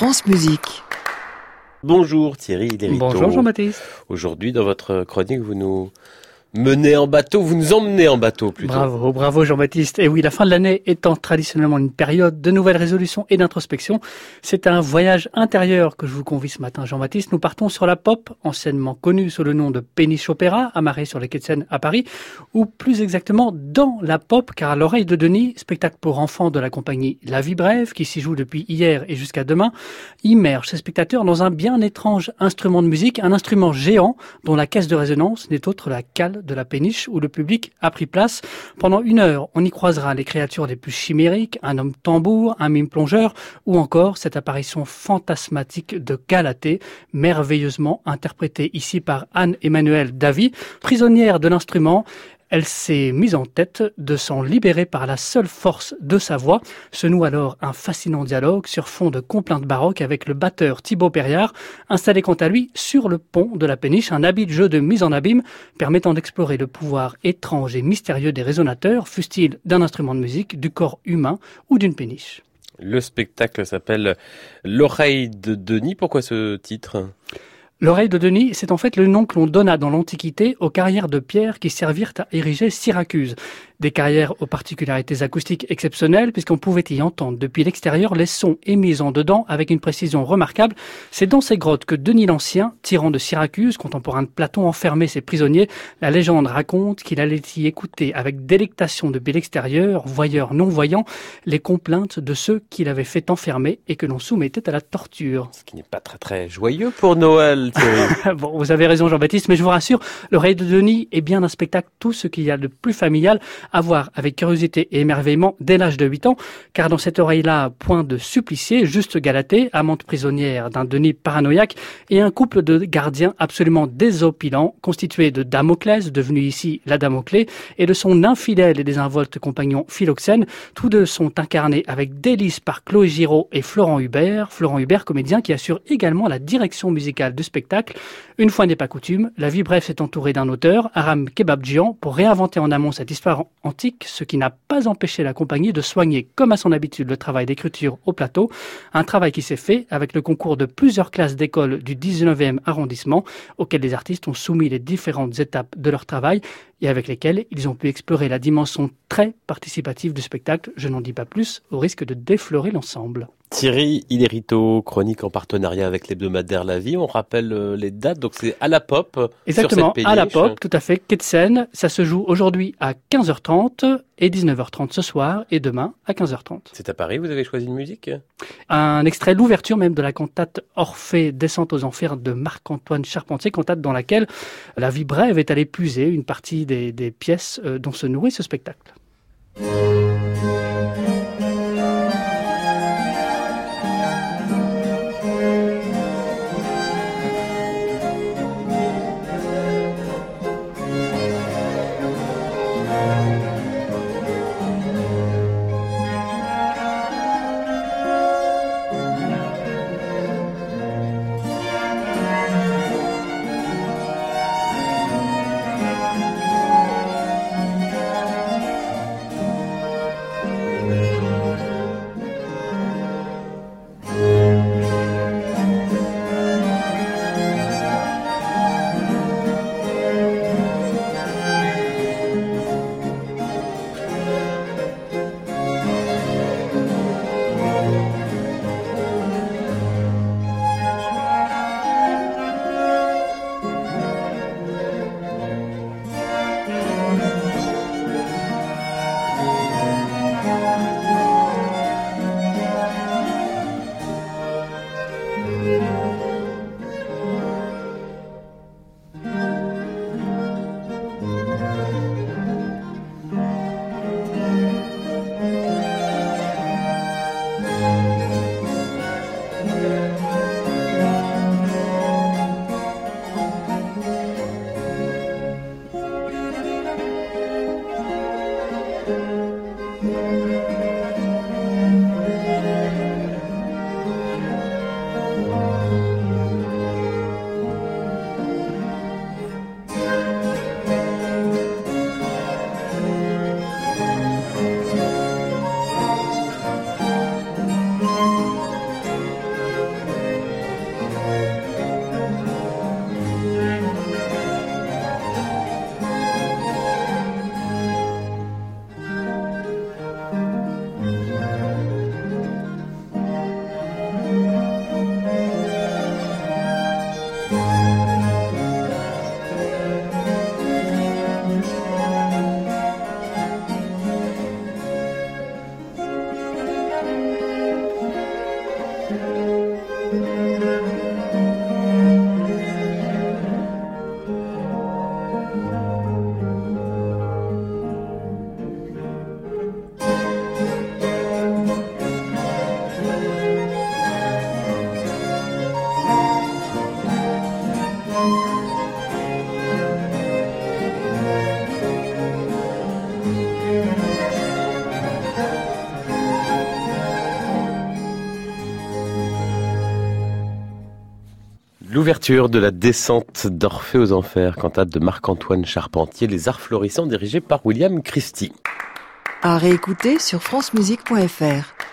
France Musique. Bonjour Thierry Lériteau. Bonjour Jean-Baptiste. Aujourd'hui, dans votre chronique, vous nous menez en bateau, vous nous emmenez en bateau plutôt. Bravo, bravo Jean-Baptiste. Et oui, la fin de l'année étant traditionnellement une période de nouvelles résolutions et d'introspection, c'est un voyage intérieur que je vous convie ce matin Jean-Baptiste. Nous partons sur la pop, anciennement connue sous le nom de Péniche Opéra, amarrée sur les quais de Seine à Paris, ou plus exactement dans la pop, car à l'oreille de Denis, spectacle pour enfants de la compagnie La Vie Brève, qui s'y joue depuis hier et jusqu'à demain, immerge ses spectateurs dans un bien étrange instrument de musique, un instrument géant dont la caisse de résonance n'est autre la cale de la péniche où le public a pris place. Pendant une heure, on y croisera les créatures les plus chimériques, un homme tambour, un mime plongeur, ou encore cette apparition fantasmatique de Galatée, merveilleusement interprétée ici par Anne-Emmanuelle Davy, prisonnière de l'instrument. Elle s'est mise en tête de s'en libérer par la seule force de sa voix. Se noue alors un fascinant dialogue sur fond de complaintes baroques avec le batteur Thibaut Perriard, installé quant à lui sur le pont de la péniche, un habile jeu de mise en abîme permettant d'explorer le pouvoir étrange et mystérieux des résonateurs, fût-il d'un instrument de musique, du corps humain ou d'une péniche. Le spectacle s'appelle L'oreille de Denis. Pourquoi ce titre? L'oreille de Denis, c'est en fait le nom que l'on donna dans l'Antiquité aux carrières de pierre qui servirent à ériger Syracuse. Des carrières aux particularités acoustiques exceptionnelles puisqu'on pouvait y entendre depuis l'extérieur les sons émis en dedans avec une précision remarquable. C'est dans ces grottes que Denis l'Ancien, tyran de Syracuse, contemporain de Platon, enfermait ses prisonniers. La légende raconte qu'il allait y écouter avec délectation depuis l'extérieur, voyeurs non-voyants, les complaintes de ceux qui l'avaient fait enfermer et que l'on soumettait à la torture. Ce qui n'est pas très très joyeux pour Noël, bon, vous avez raison Jean-Baptiste, mais je vous rassure, l'oreille de Denis est bien un spectacle tout ce qu'il y a de plus familial à voir avec curiosité et émerveillement dès l'âge de 8 ans, car dans cette oreille-là, point de supplicié, juste Galatée, amante prisonnière d'un Denis paranoïaque, et un couple de gardiens absolument désopilant, constitué de Damoclès, devenu ici la Damoclée, et de son infidèle et désinvolte compagnon Philoxène. Tous deux sont incarnés avec délice par Chloé Giraud et Florent Hubert, Florent Hubert, comédien qui assure également la direction musicale du spectacle. Une fois n'est pas coutume, la vie brève s'est entourée d'un auteur, Aram Kebabjian, pour réinventer en amont cette histoire antique, ce qui n'a pas empêché la compagnie de soigner, comme à son habitude, le travail d'écriture au plateau, un travail qui s'est fait avec le concours de plusieurs classes d'école du 19e arrondissement, auxquelles les artistes ont soumis les différentes étapes de leur travail et avec lesquelles ils ont pu explorer la dimension très participative du spectacle. Je n'en dis pas plus, au risque de déflorer l'ensemble. Thierry Ilerito, chronique en partenariat avec l'hebdomadaire La Vie. On rappelle euh, les dates, donc c'est à la pop. Exactement, sur cette à la pop, tout à fait, Seine. Ça se joue aujourd'hui à 15h30 et 19h30 ce soir et demain à 15h30. C'est à Paris, vous avez choisi une musique? Un extrait, l'ouverture même de la cantate Orphée descente aux enfers de Marc-Antoine Charpentier, cantate dans laquelle la vie brève est allée puiser une partie des, des pièces euh, dont se nourrit ce spectacle. L'ouverture de la descente d'Orphée aux Enfers, cantate de Marc-Antoine Charpentier, Les Arts Florissants, dirigé par William Christie. À réécouter sur francemusique.fr.